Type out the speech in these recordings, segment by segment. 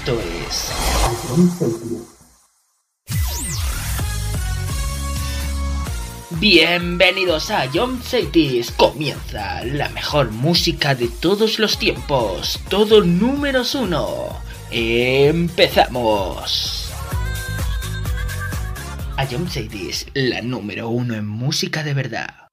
Esto es... Bienvenidos a John Cities. Comienza la mejor música de todos los tiempos. Todo números uno. Empezamos. A John Cities, la número uno en música de verdad.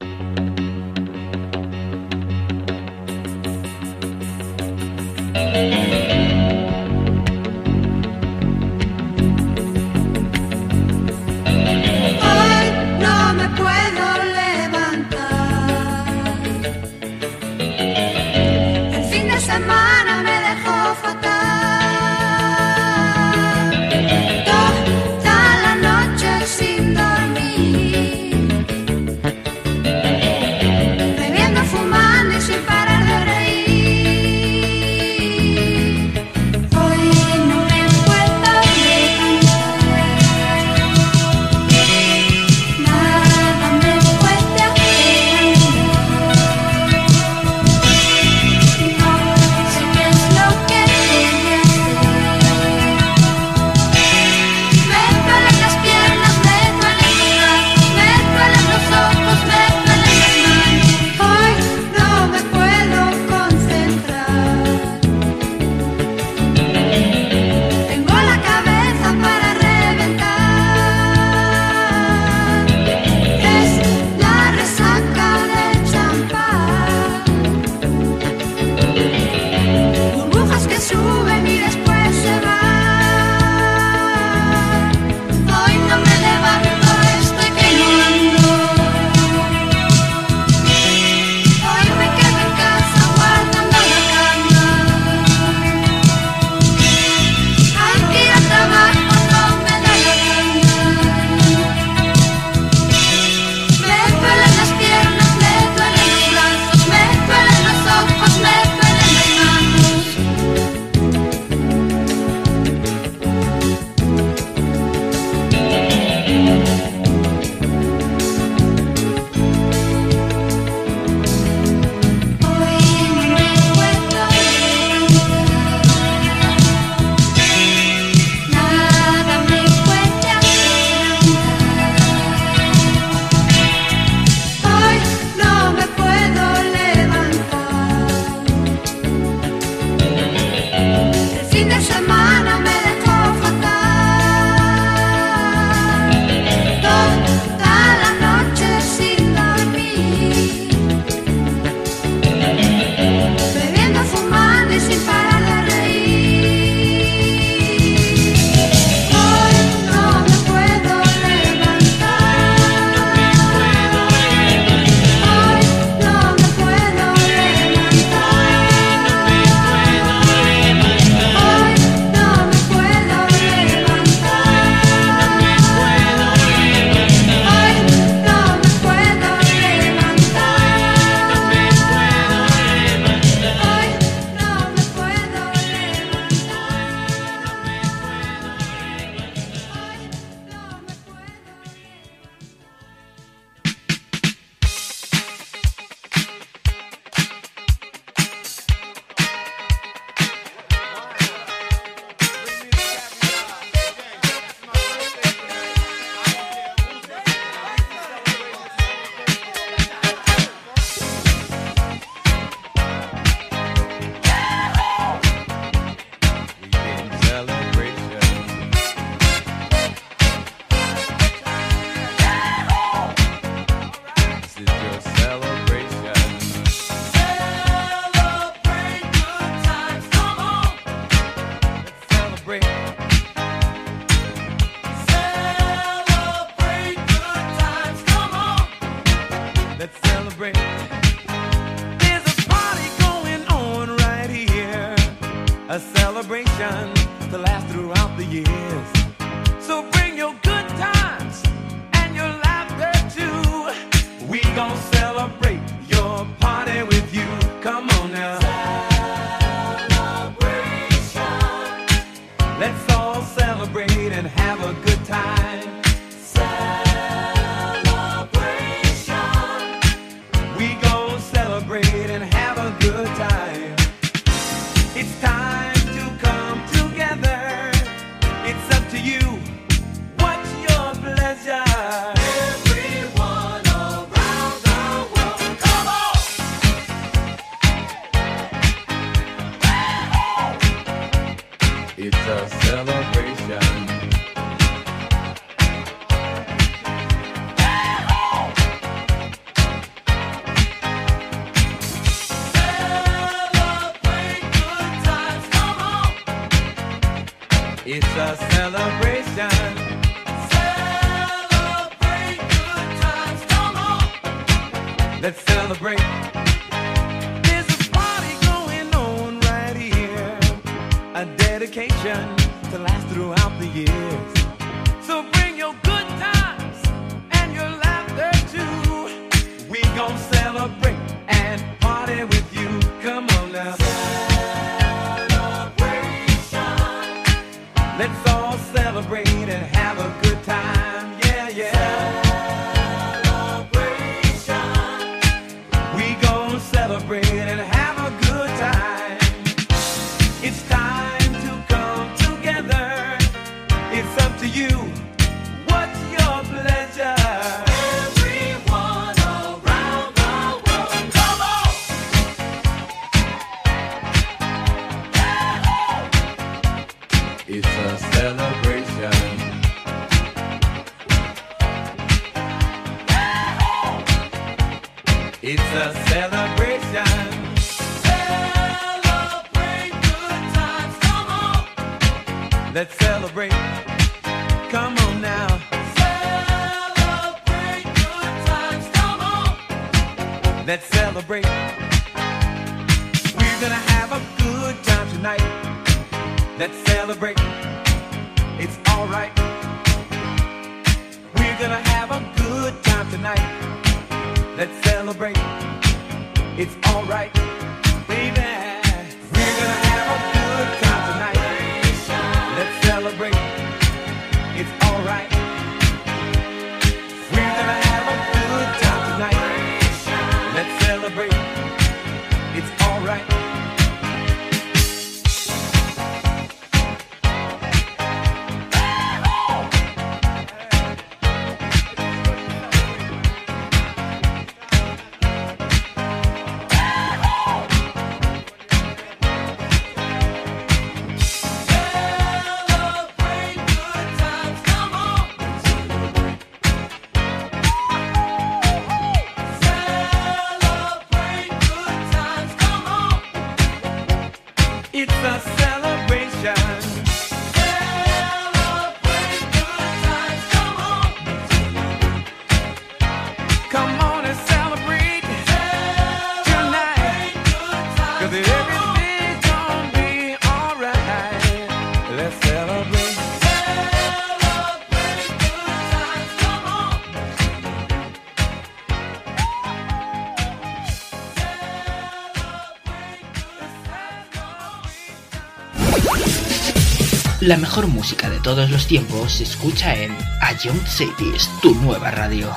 La mejor música de todos los tiempos se escucha en Young Cities, tu nueva radio.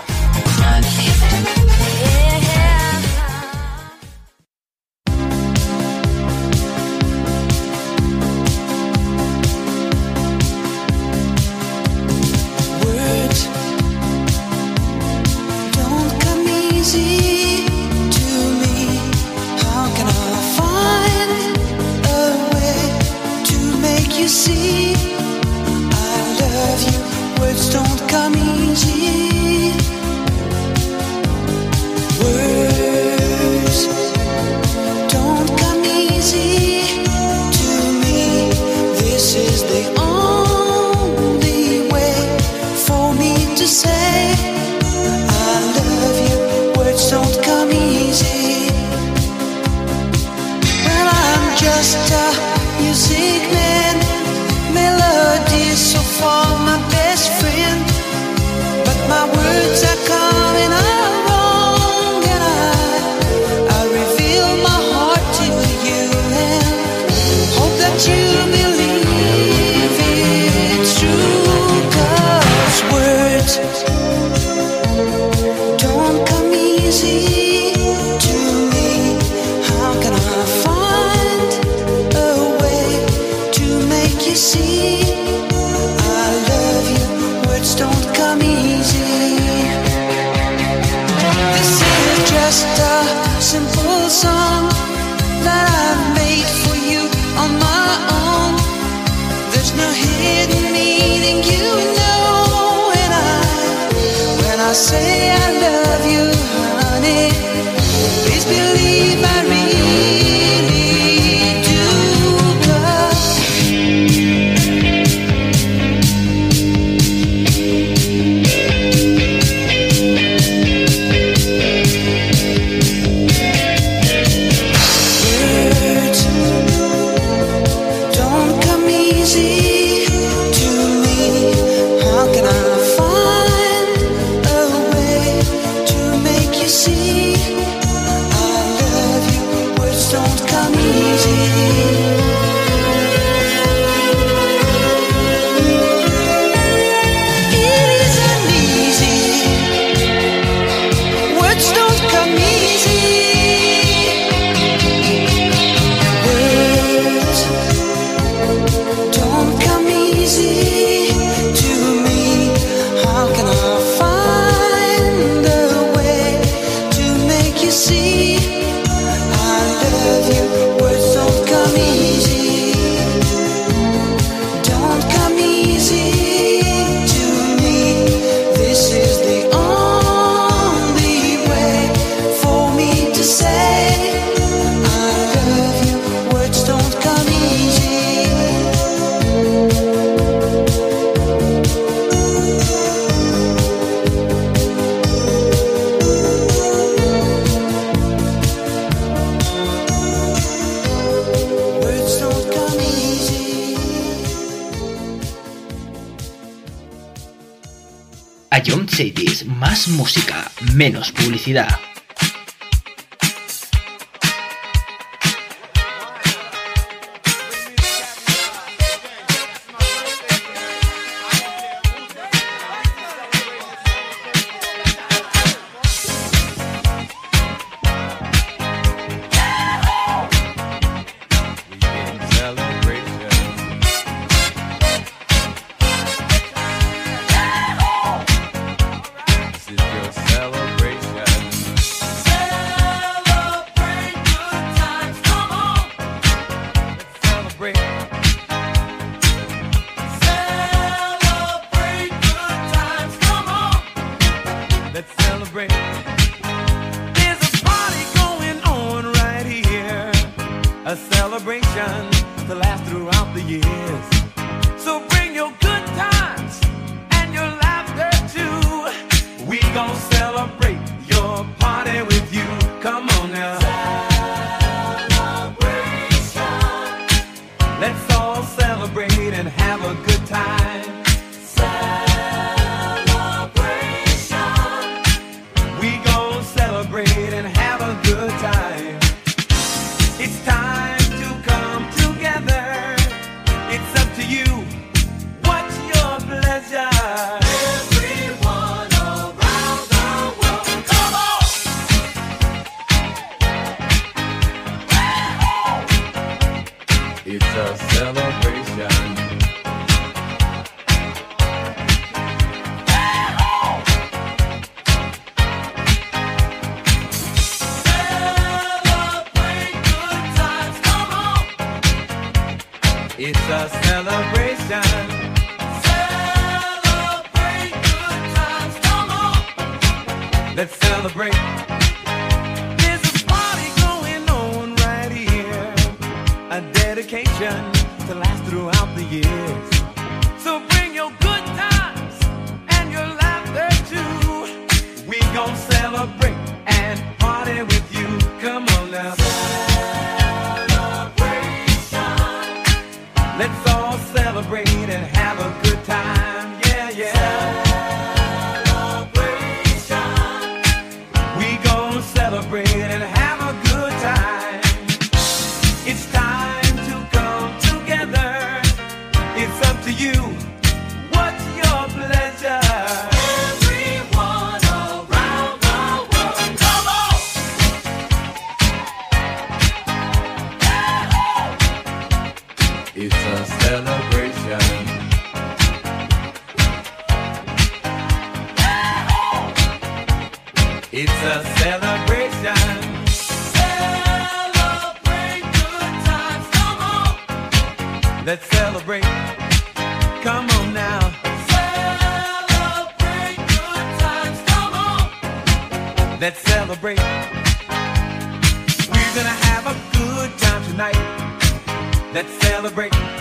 Menos publicidad.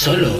Solo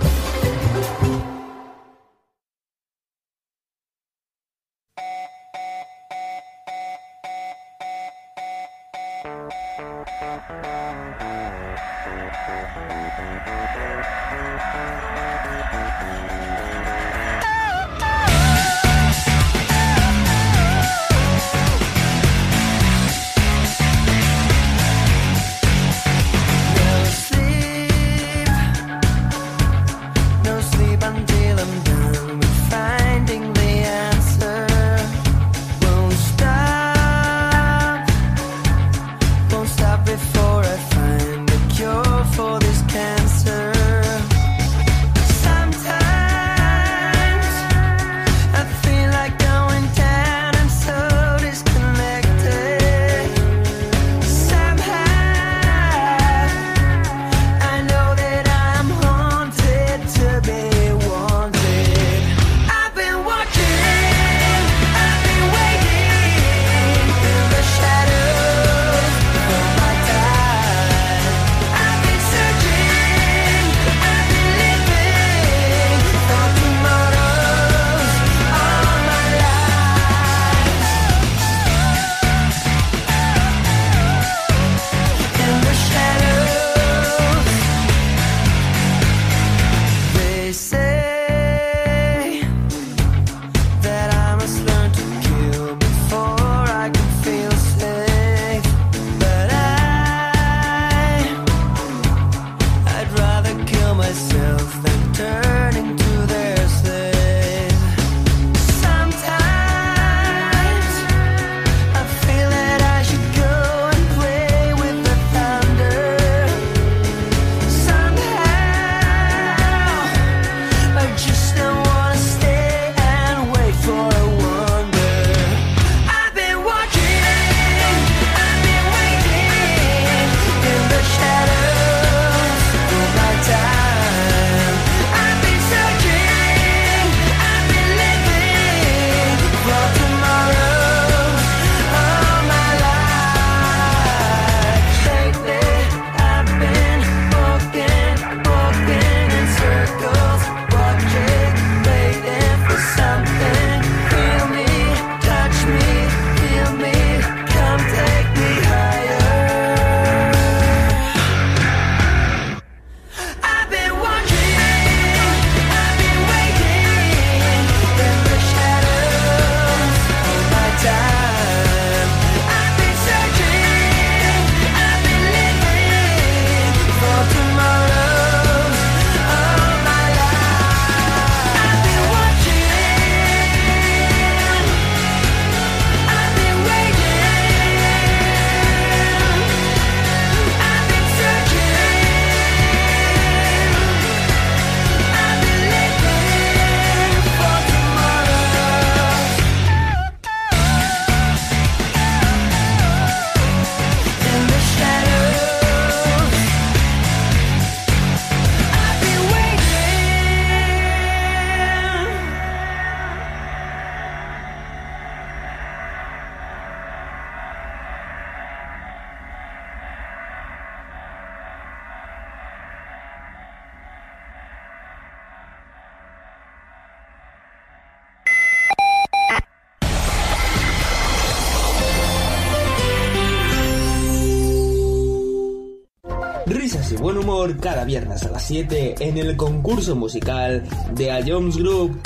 Buen humor cada viernes a las 7 en el concurso musical de A Jones Group.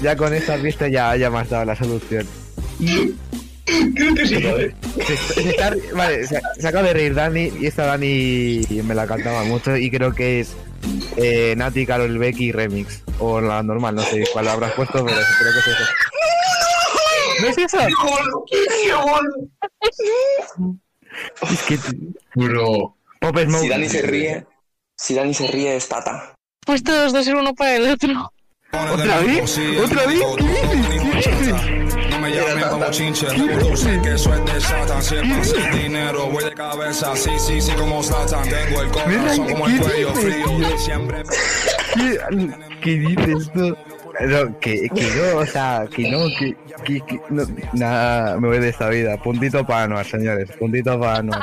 Ya con esta pista ya, ya me has dado la solución. Creo que sí, ¿vale? Se, se está- vale, se, se acaba de reír Dani y esta Dani me la cantaba mucho y creo que es eh, Nati, Carol Becky Remix. O la normal, no sé cuál habrás puesto, pero creo que es eso. ¿No es eso? ¡Qué gol! Es que Bro. Si Dani se ríe, si Dani se ríe es Tata. Pues todos dos ser uno para el otro. ¿Otra vez? ¿Otra vez? ¿Qué dices? ¿Qué dices? No me llamen como chinche, reproduce que soy de Satan. Si es fácil dinero, voy de cabeza. Sí, sí, sí, como Satan. Tengo el corazón como el cuello frío. Siempre. ¿Qué, qué dices tú? No, que, que no, o sea, que no, que, que, que no, nada, me voy de esta vida. Puntito para Anuar, señores, puntito para Anuar.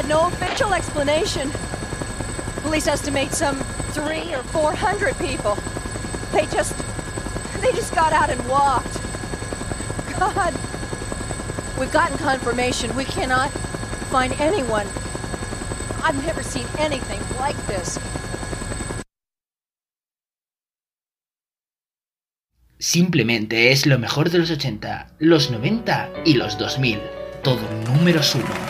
had no official explanation. Police estimate some three or four hundred people. They just... they just got out and walked. God. We've gotten confirmation. We cannot find anyone. I've never seen anything like this. Simplemente es lo mejor de los 80, los 90 y los 2000. Todo números uno.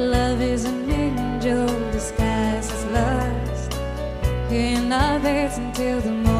Love is an angel disguised as lust. Hearing our until the morning.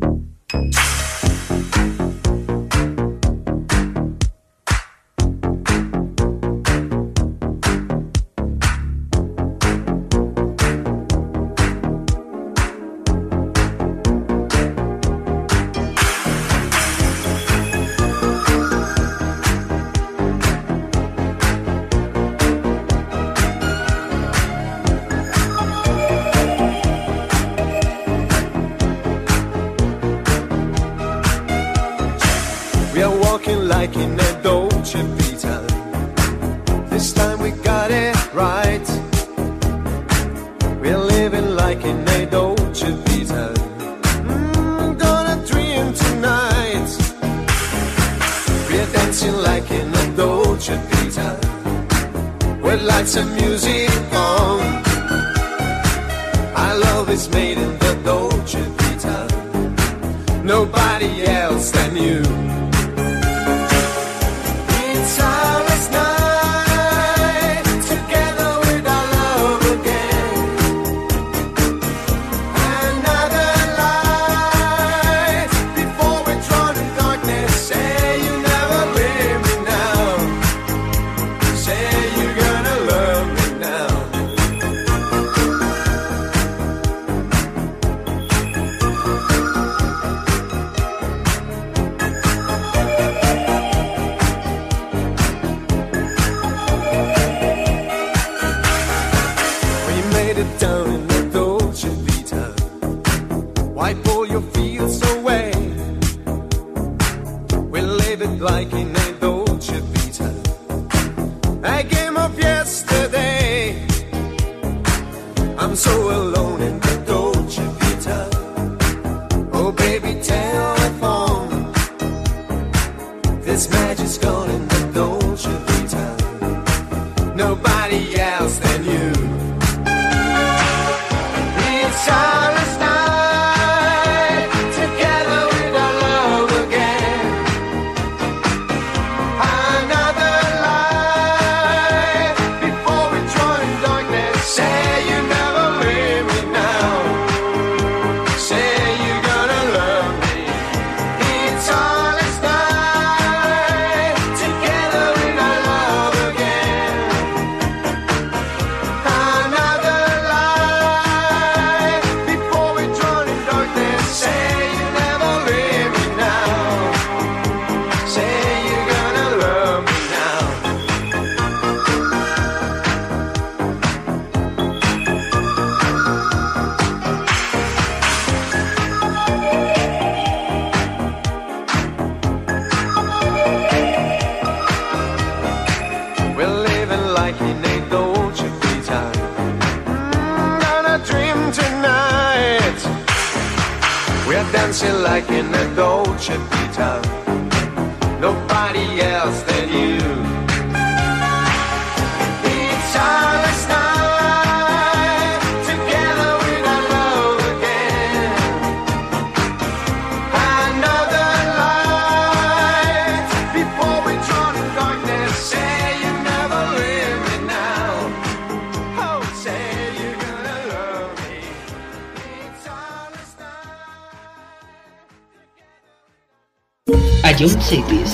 Cities,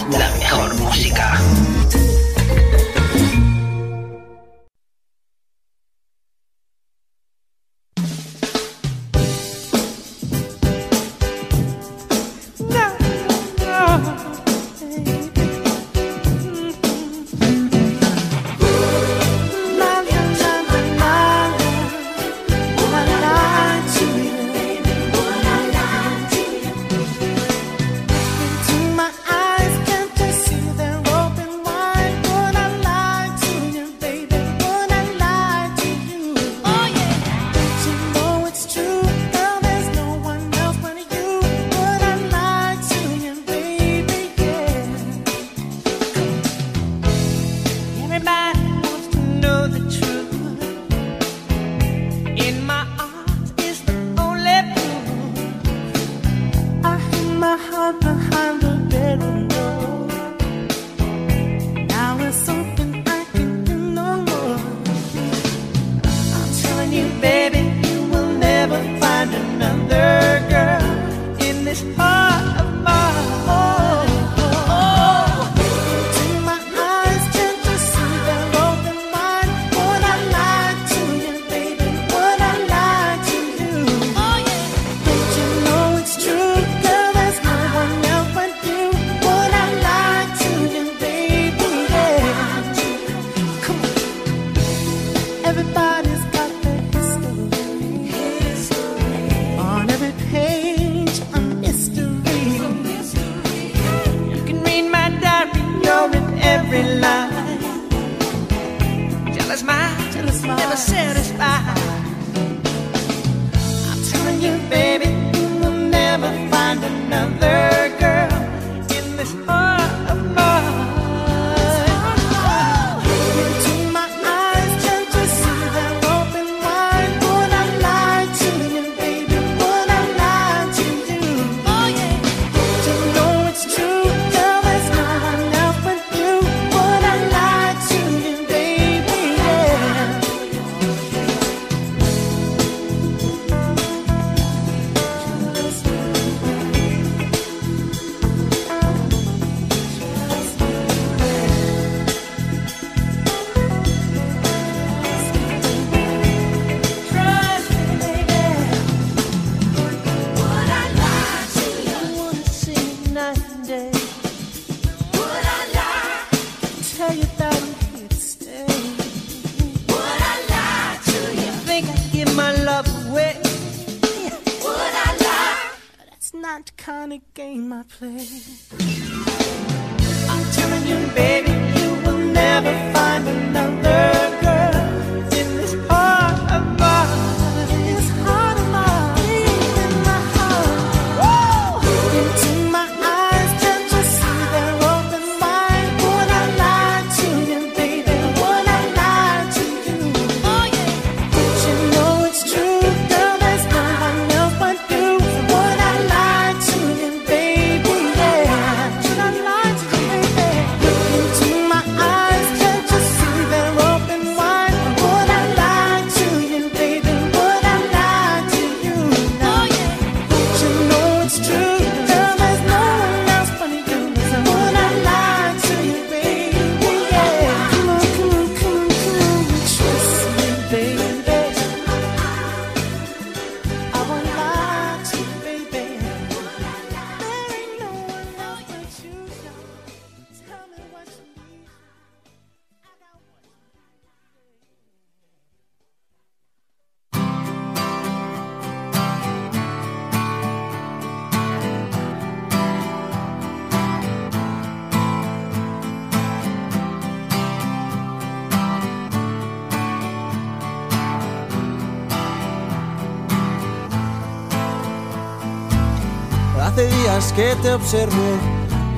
que te observo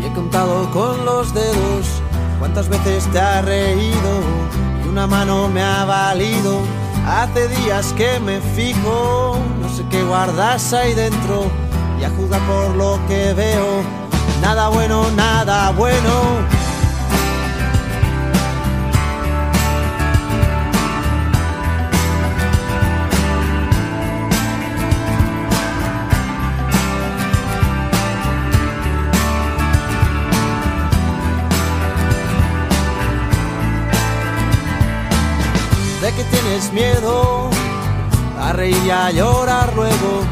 y he contado con los dedos cuántas veces te has reído y una mano me ha valido. Hace días que me fijo, no sé qué guardas ahí dentro y a juzgar por lo que veo, nada bueno, nada bueno. Tienes miedo a reír y a llorar luego,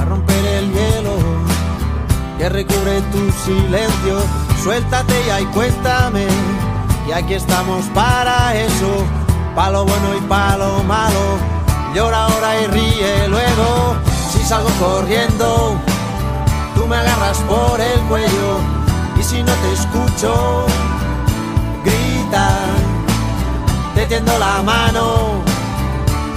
a romper el hielo que recubre tu silencio. Suéltate ya y cuéntame, y aquí estamos para eso, pa' lo bueno y pa' lo malo. Llora ahora y ríe luego, si salgo corriendo, tú me agarras por el cuello, y si no te escucho, grita te tiendo la mano,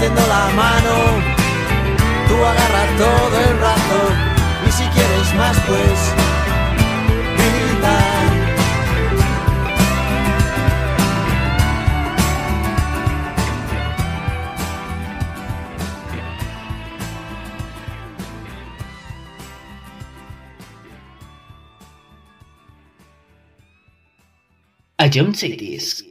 Te tendo la mano, tú agarras todo el brazo y si quieres más pues grita. A John Cities.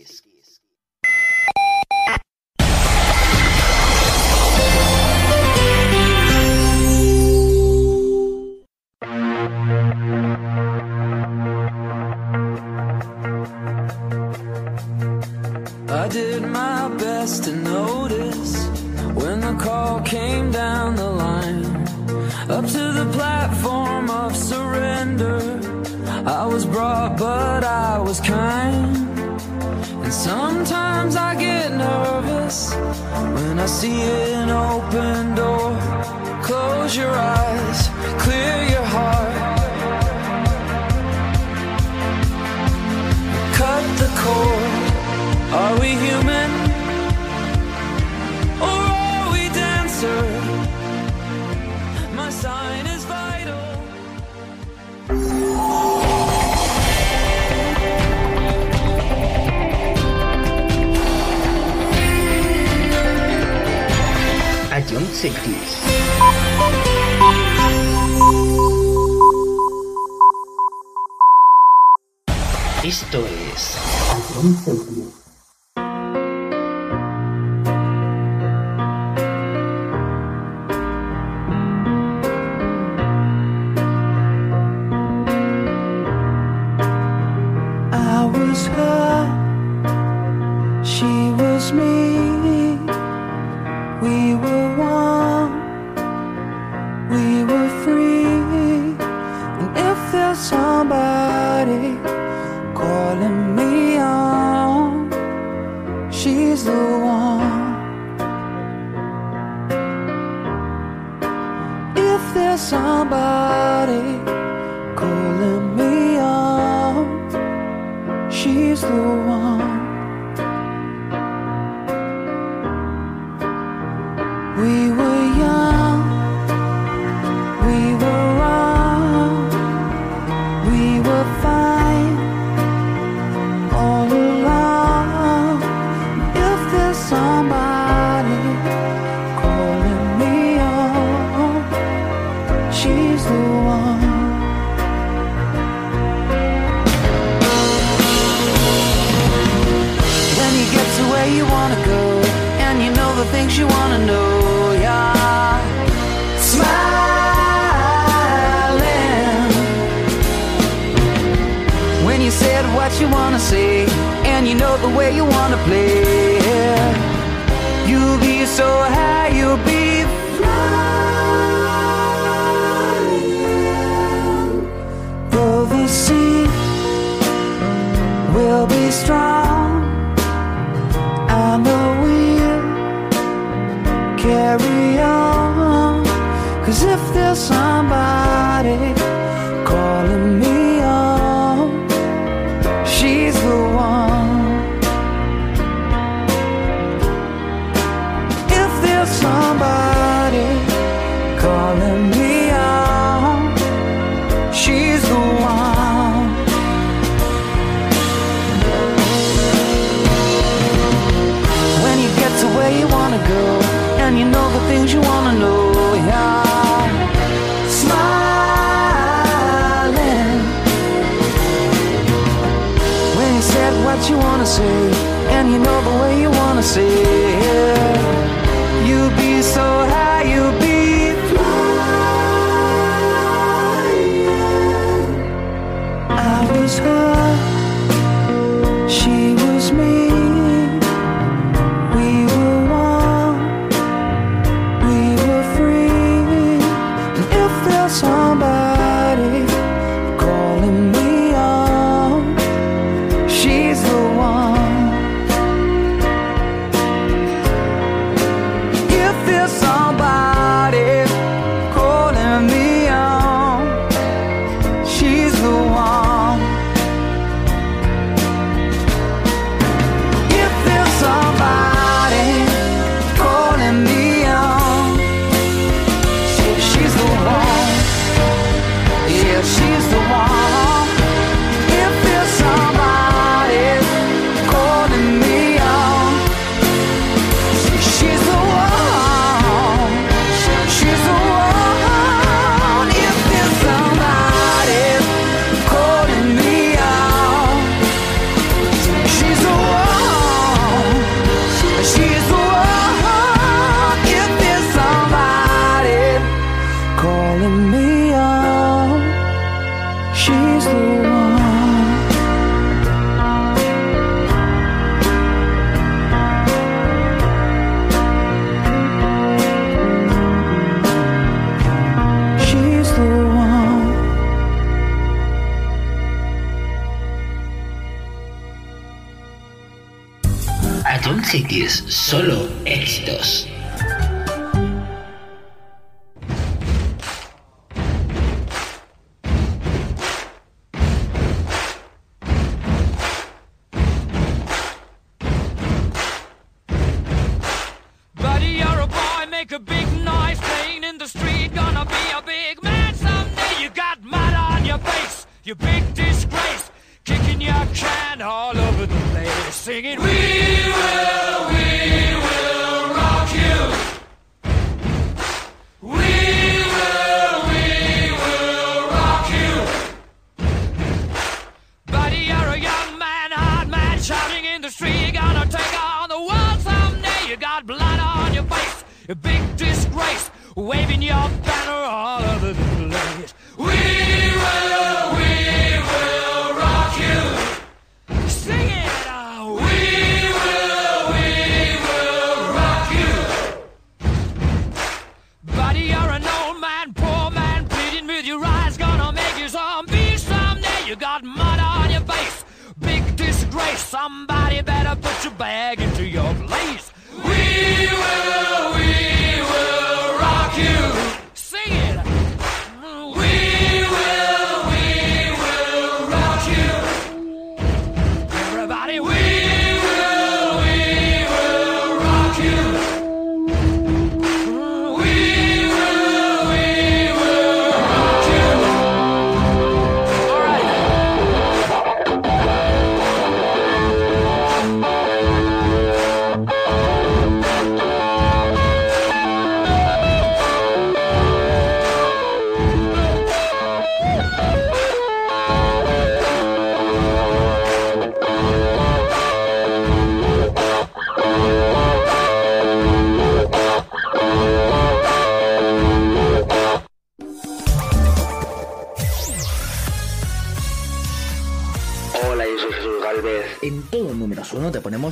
Celtics. Esto es.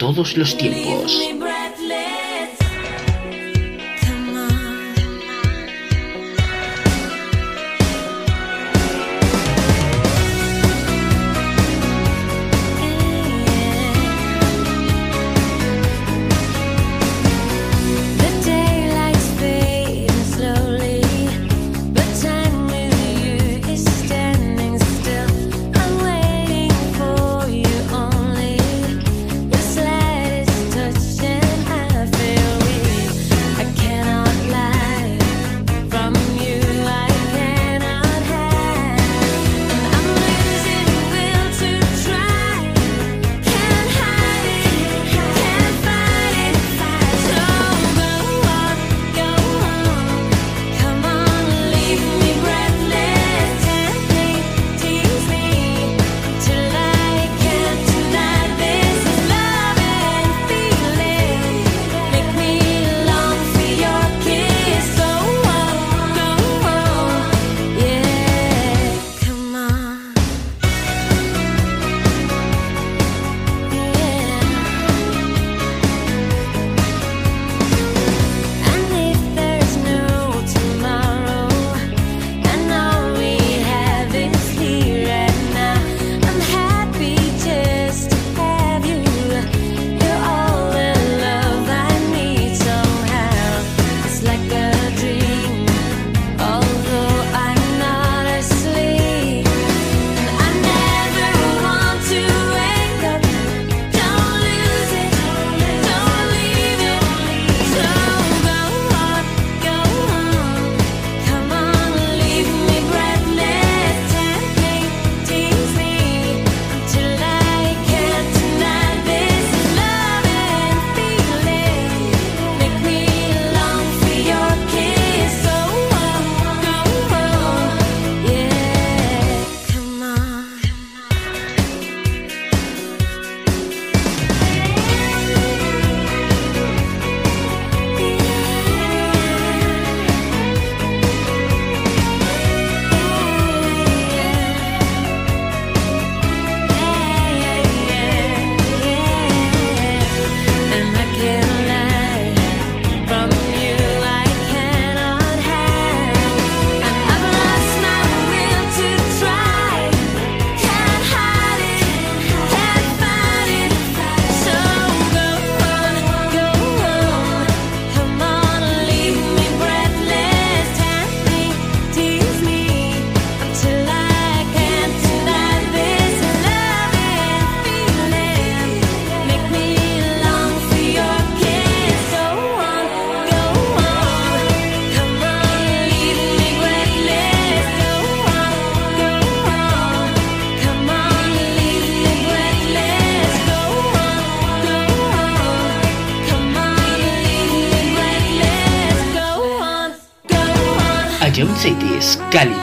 todos los tiempos. Ion Cities, calidad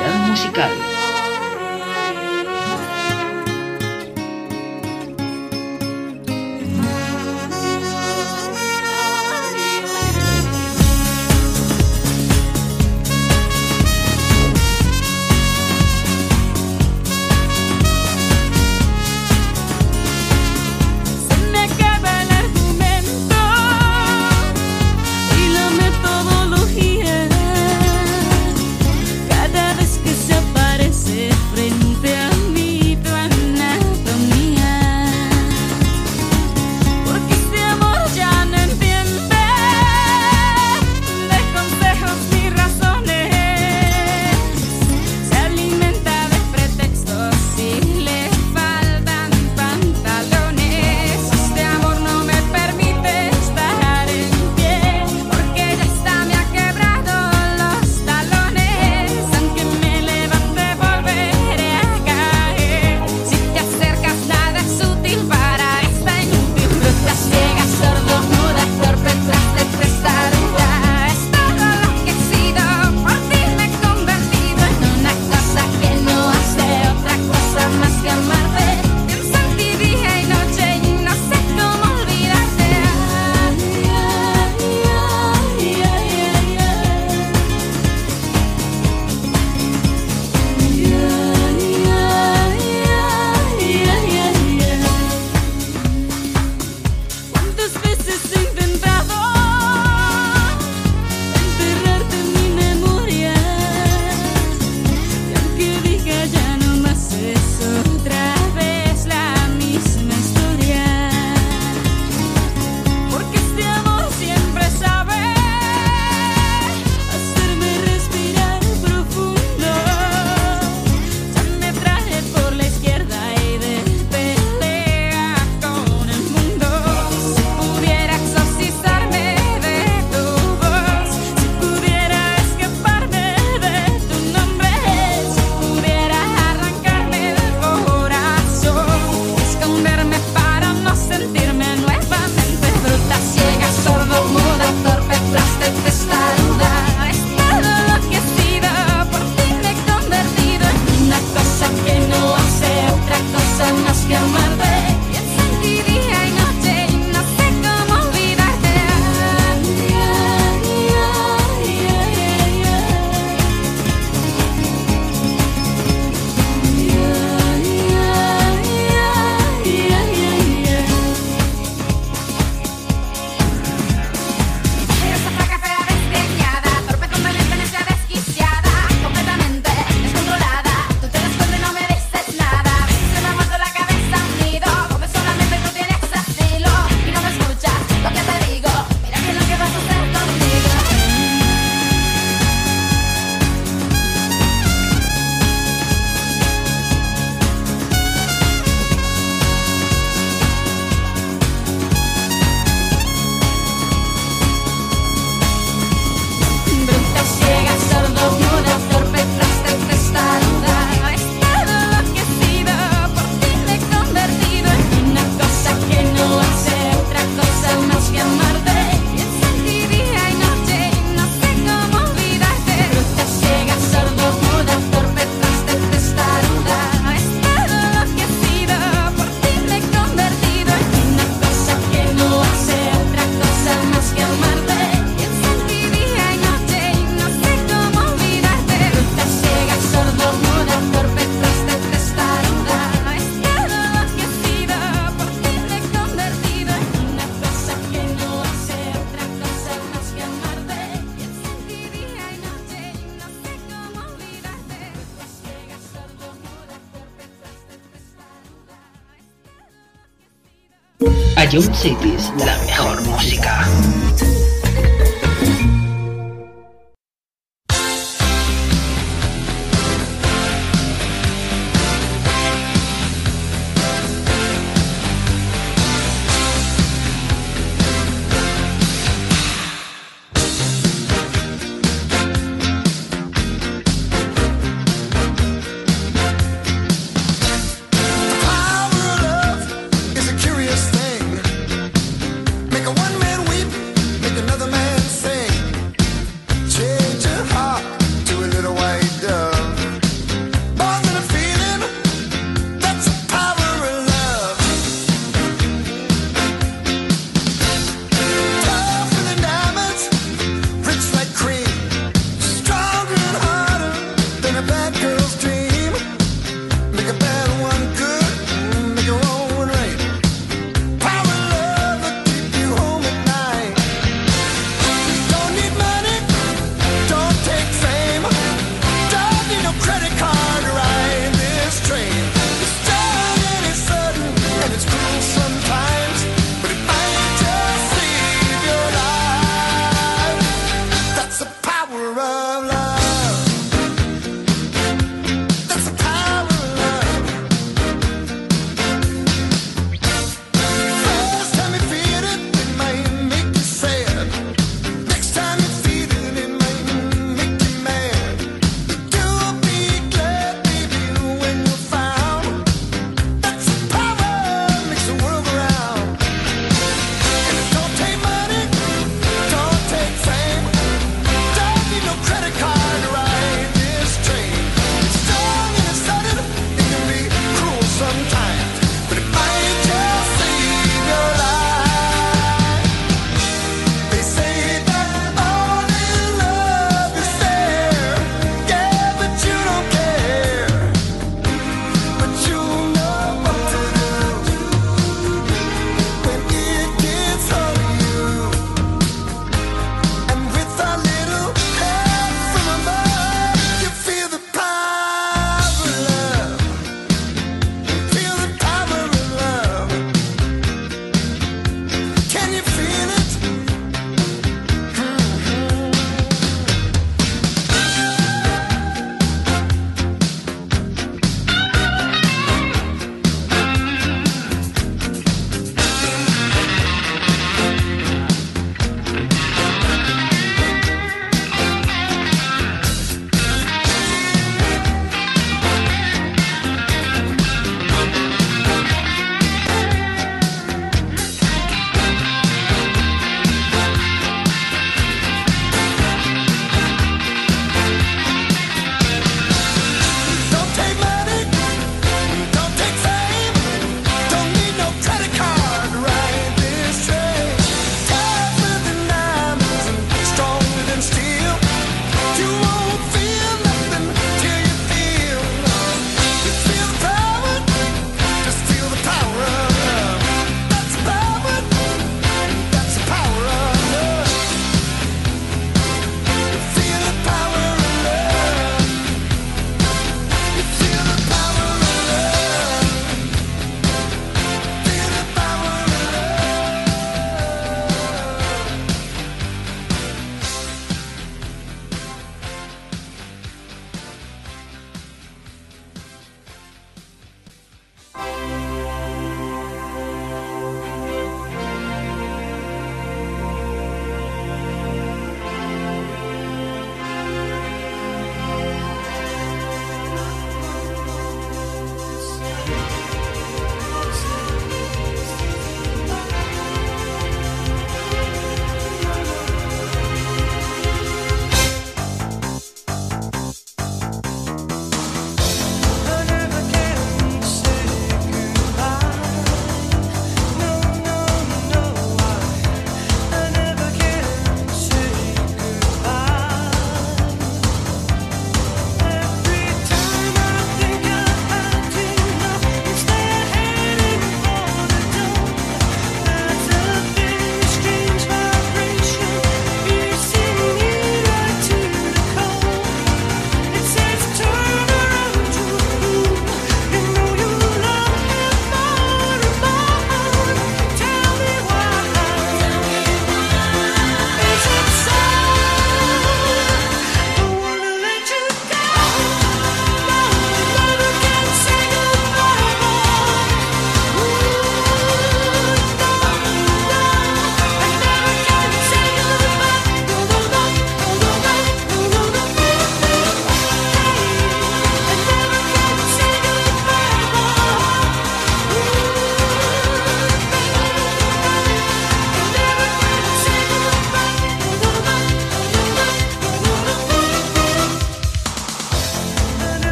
Ion Cities, la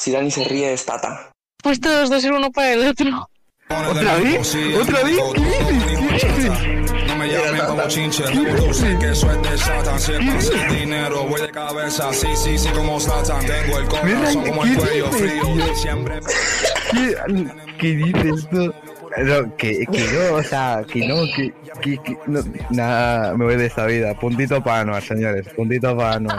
si Dani se ríe es Tata. Pues todos dos ser uno para el otro. ¿Otra vez? ¿Otra vez? ¿Qué dices? ¿Qué dices? No me llamen como chinche, tú sé que es de Satan. Siempre sin dinero, voy de cabeza, sí, sí, sí, como Satan. Tengo el corazón como el ¿qué cuello frío. Siempre ¿Qué, qué dices tú? No, que, que no, o sea, que no, que, que, que no, nada, me voy de esta vida. Puntito para Anuar, señores, puntito para Anuar.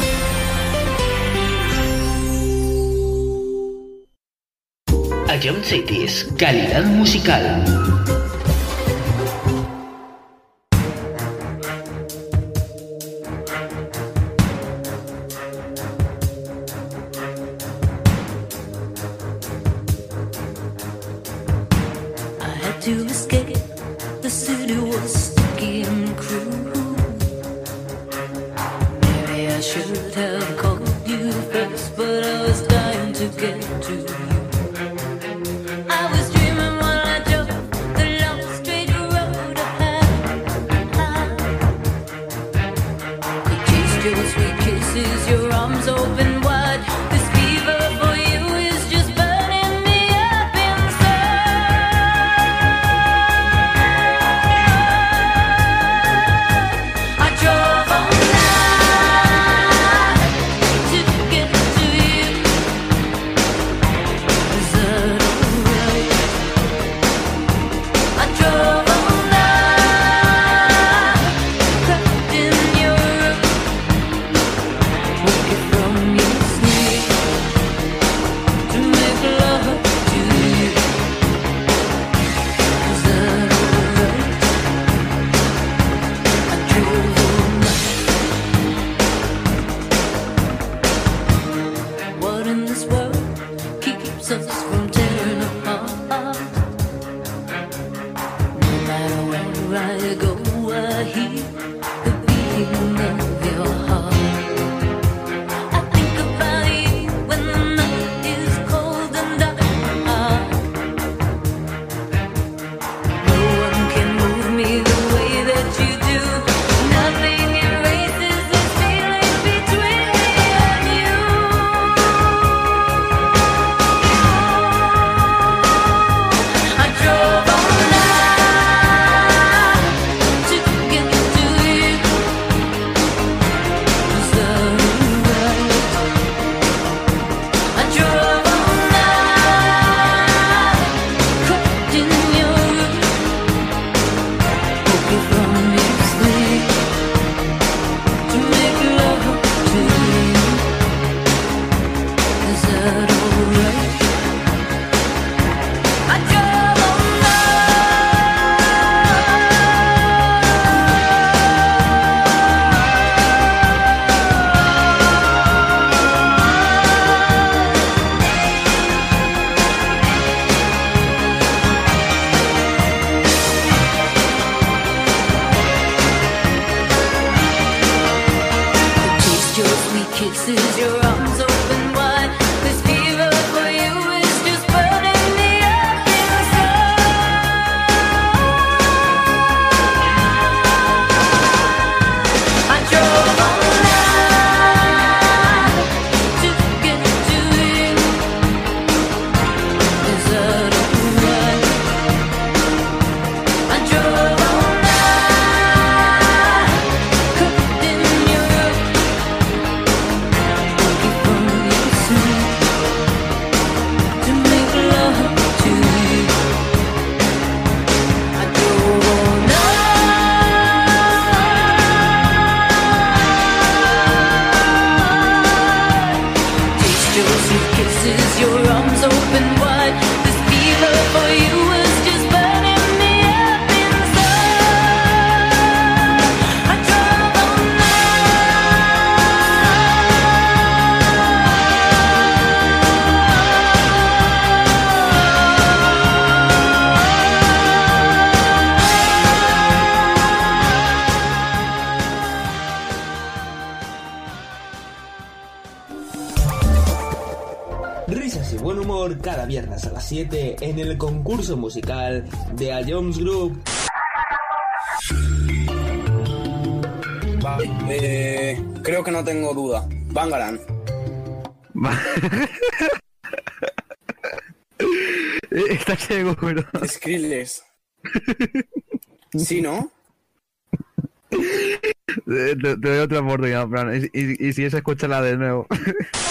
Ion Cities, calidad musical. 7 en el concurso musical de A Jones Group. Eh, creo que no tengo duda. Bangaran. Está ciego, pero. Skrillex. ¿Sí, no? Te, doy otra oportunidad, Fran. Y, y, y si es, escúchala de nuevo.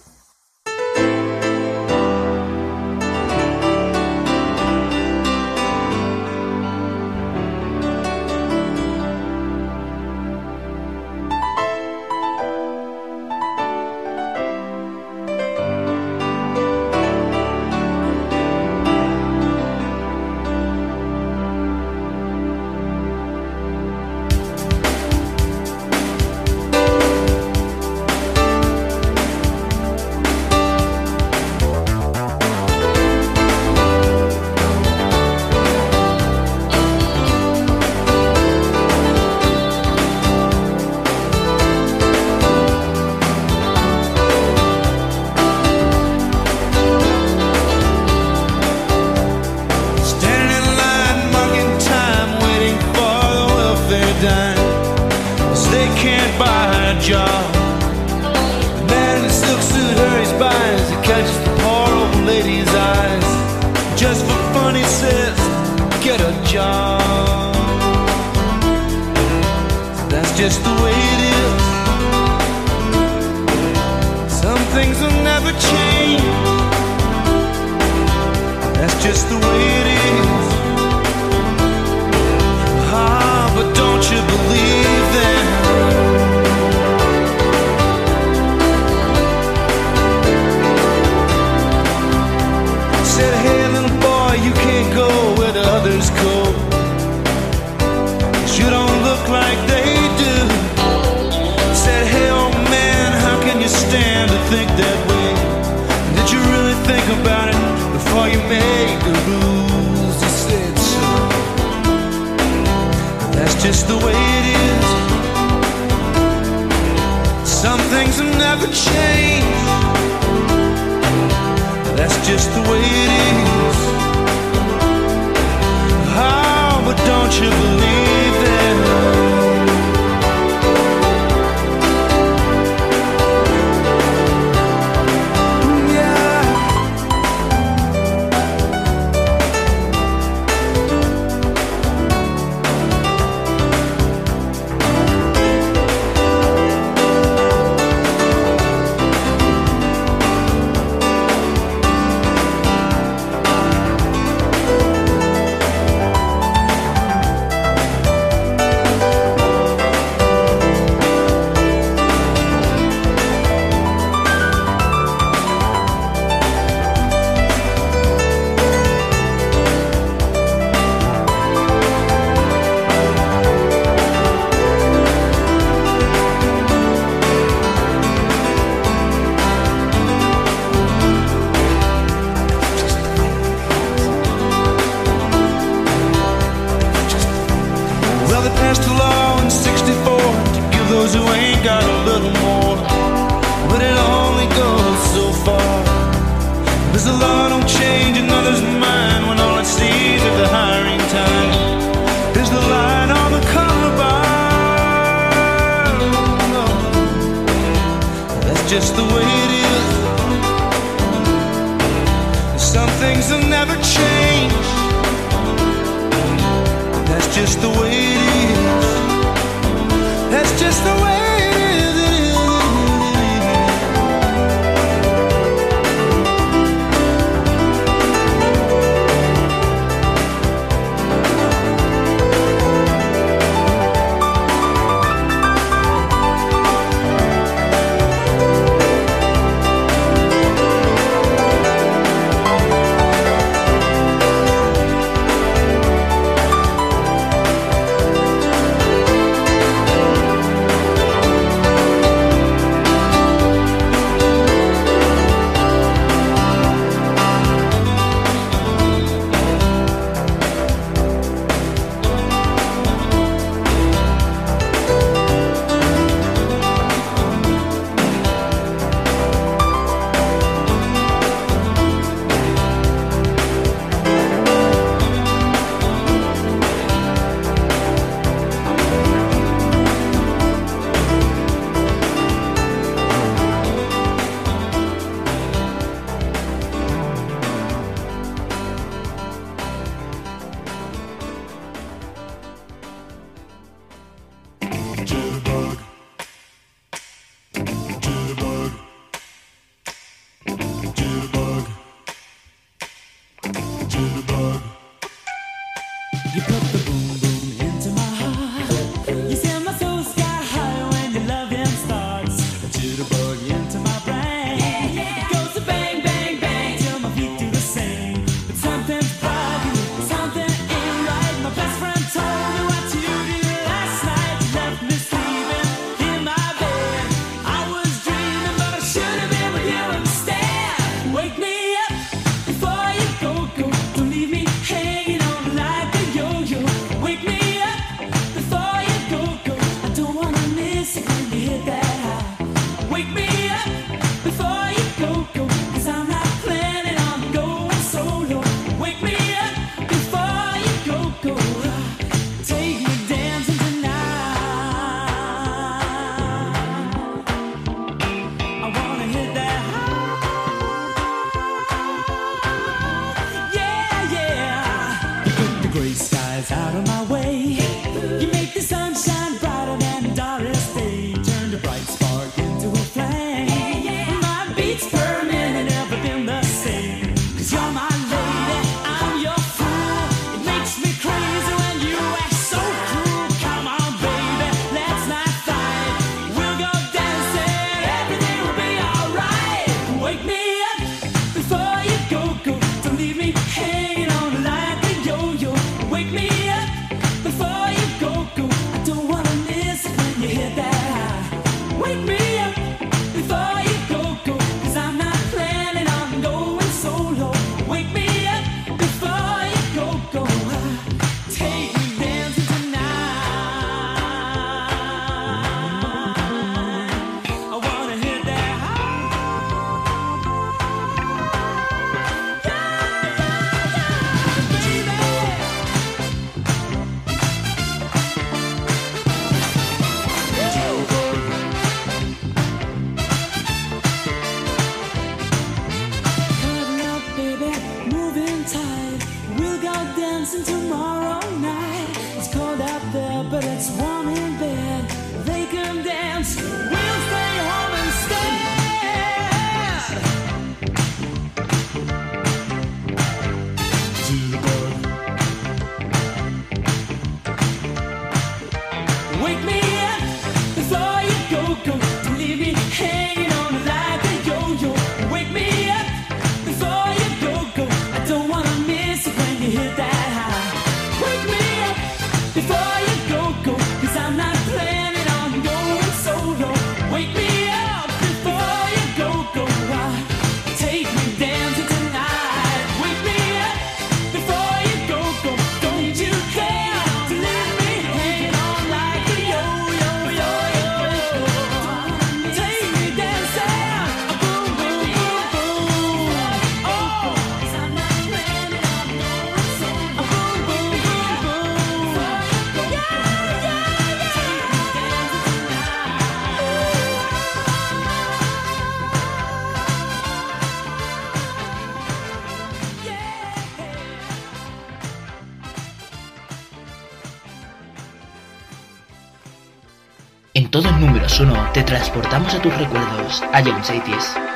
Tus recuerdos, a John.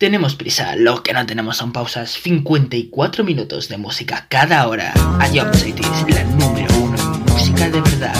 Tenemos prisa, lo que no tenemos son pausas. 54 minutos de música cada hora. A Job la número uno en música de verdad.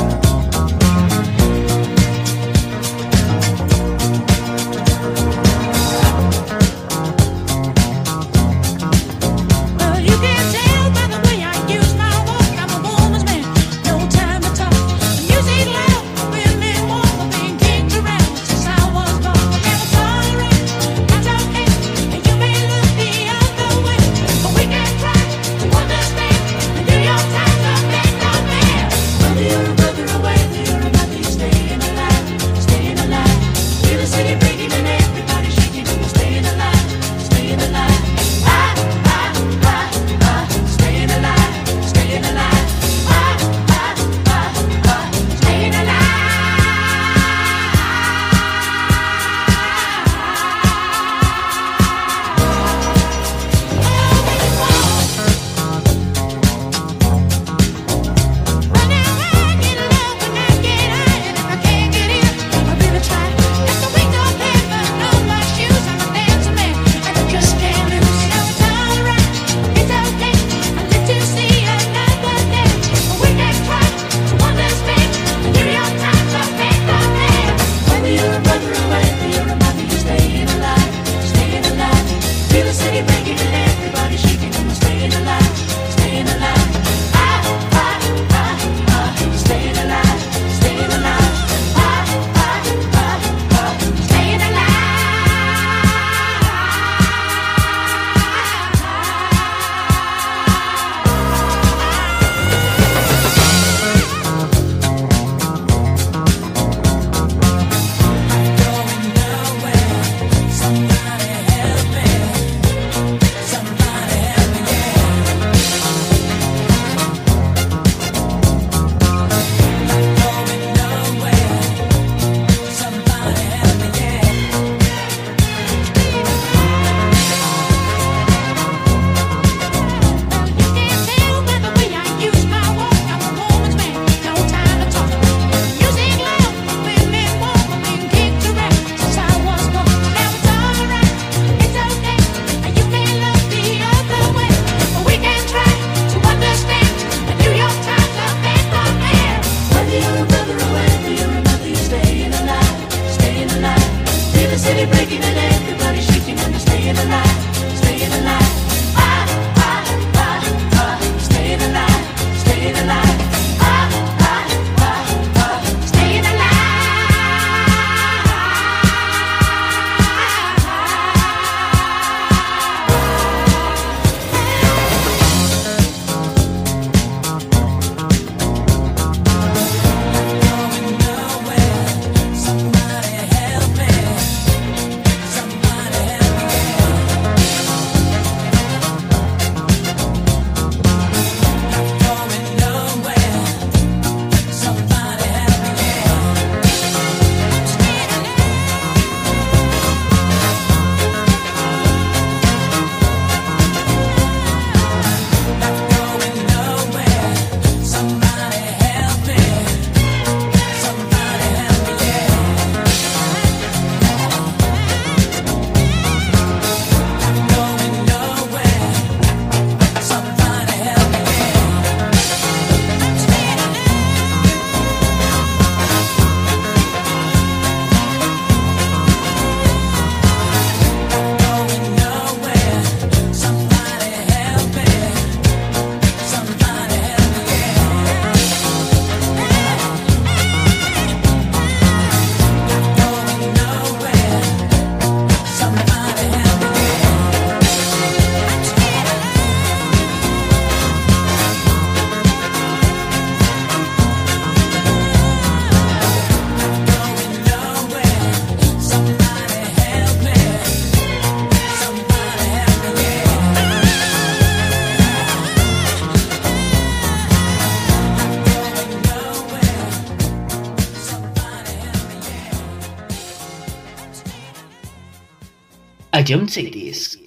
John Cities.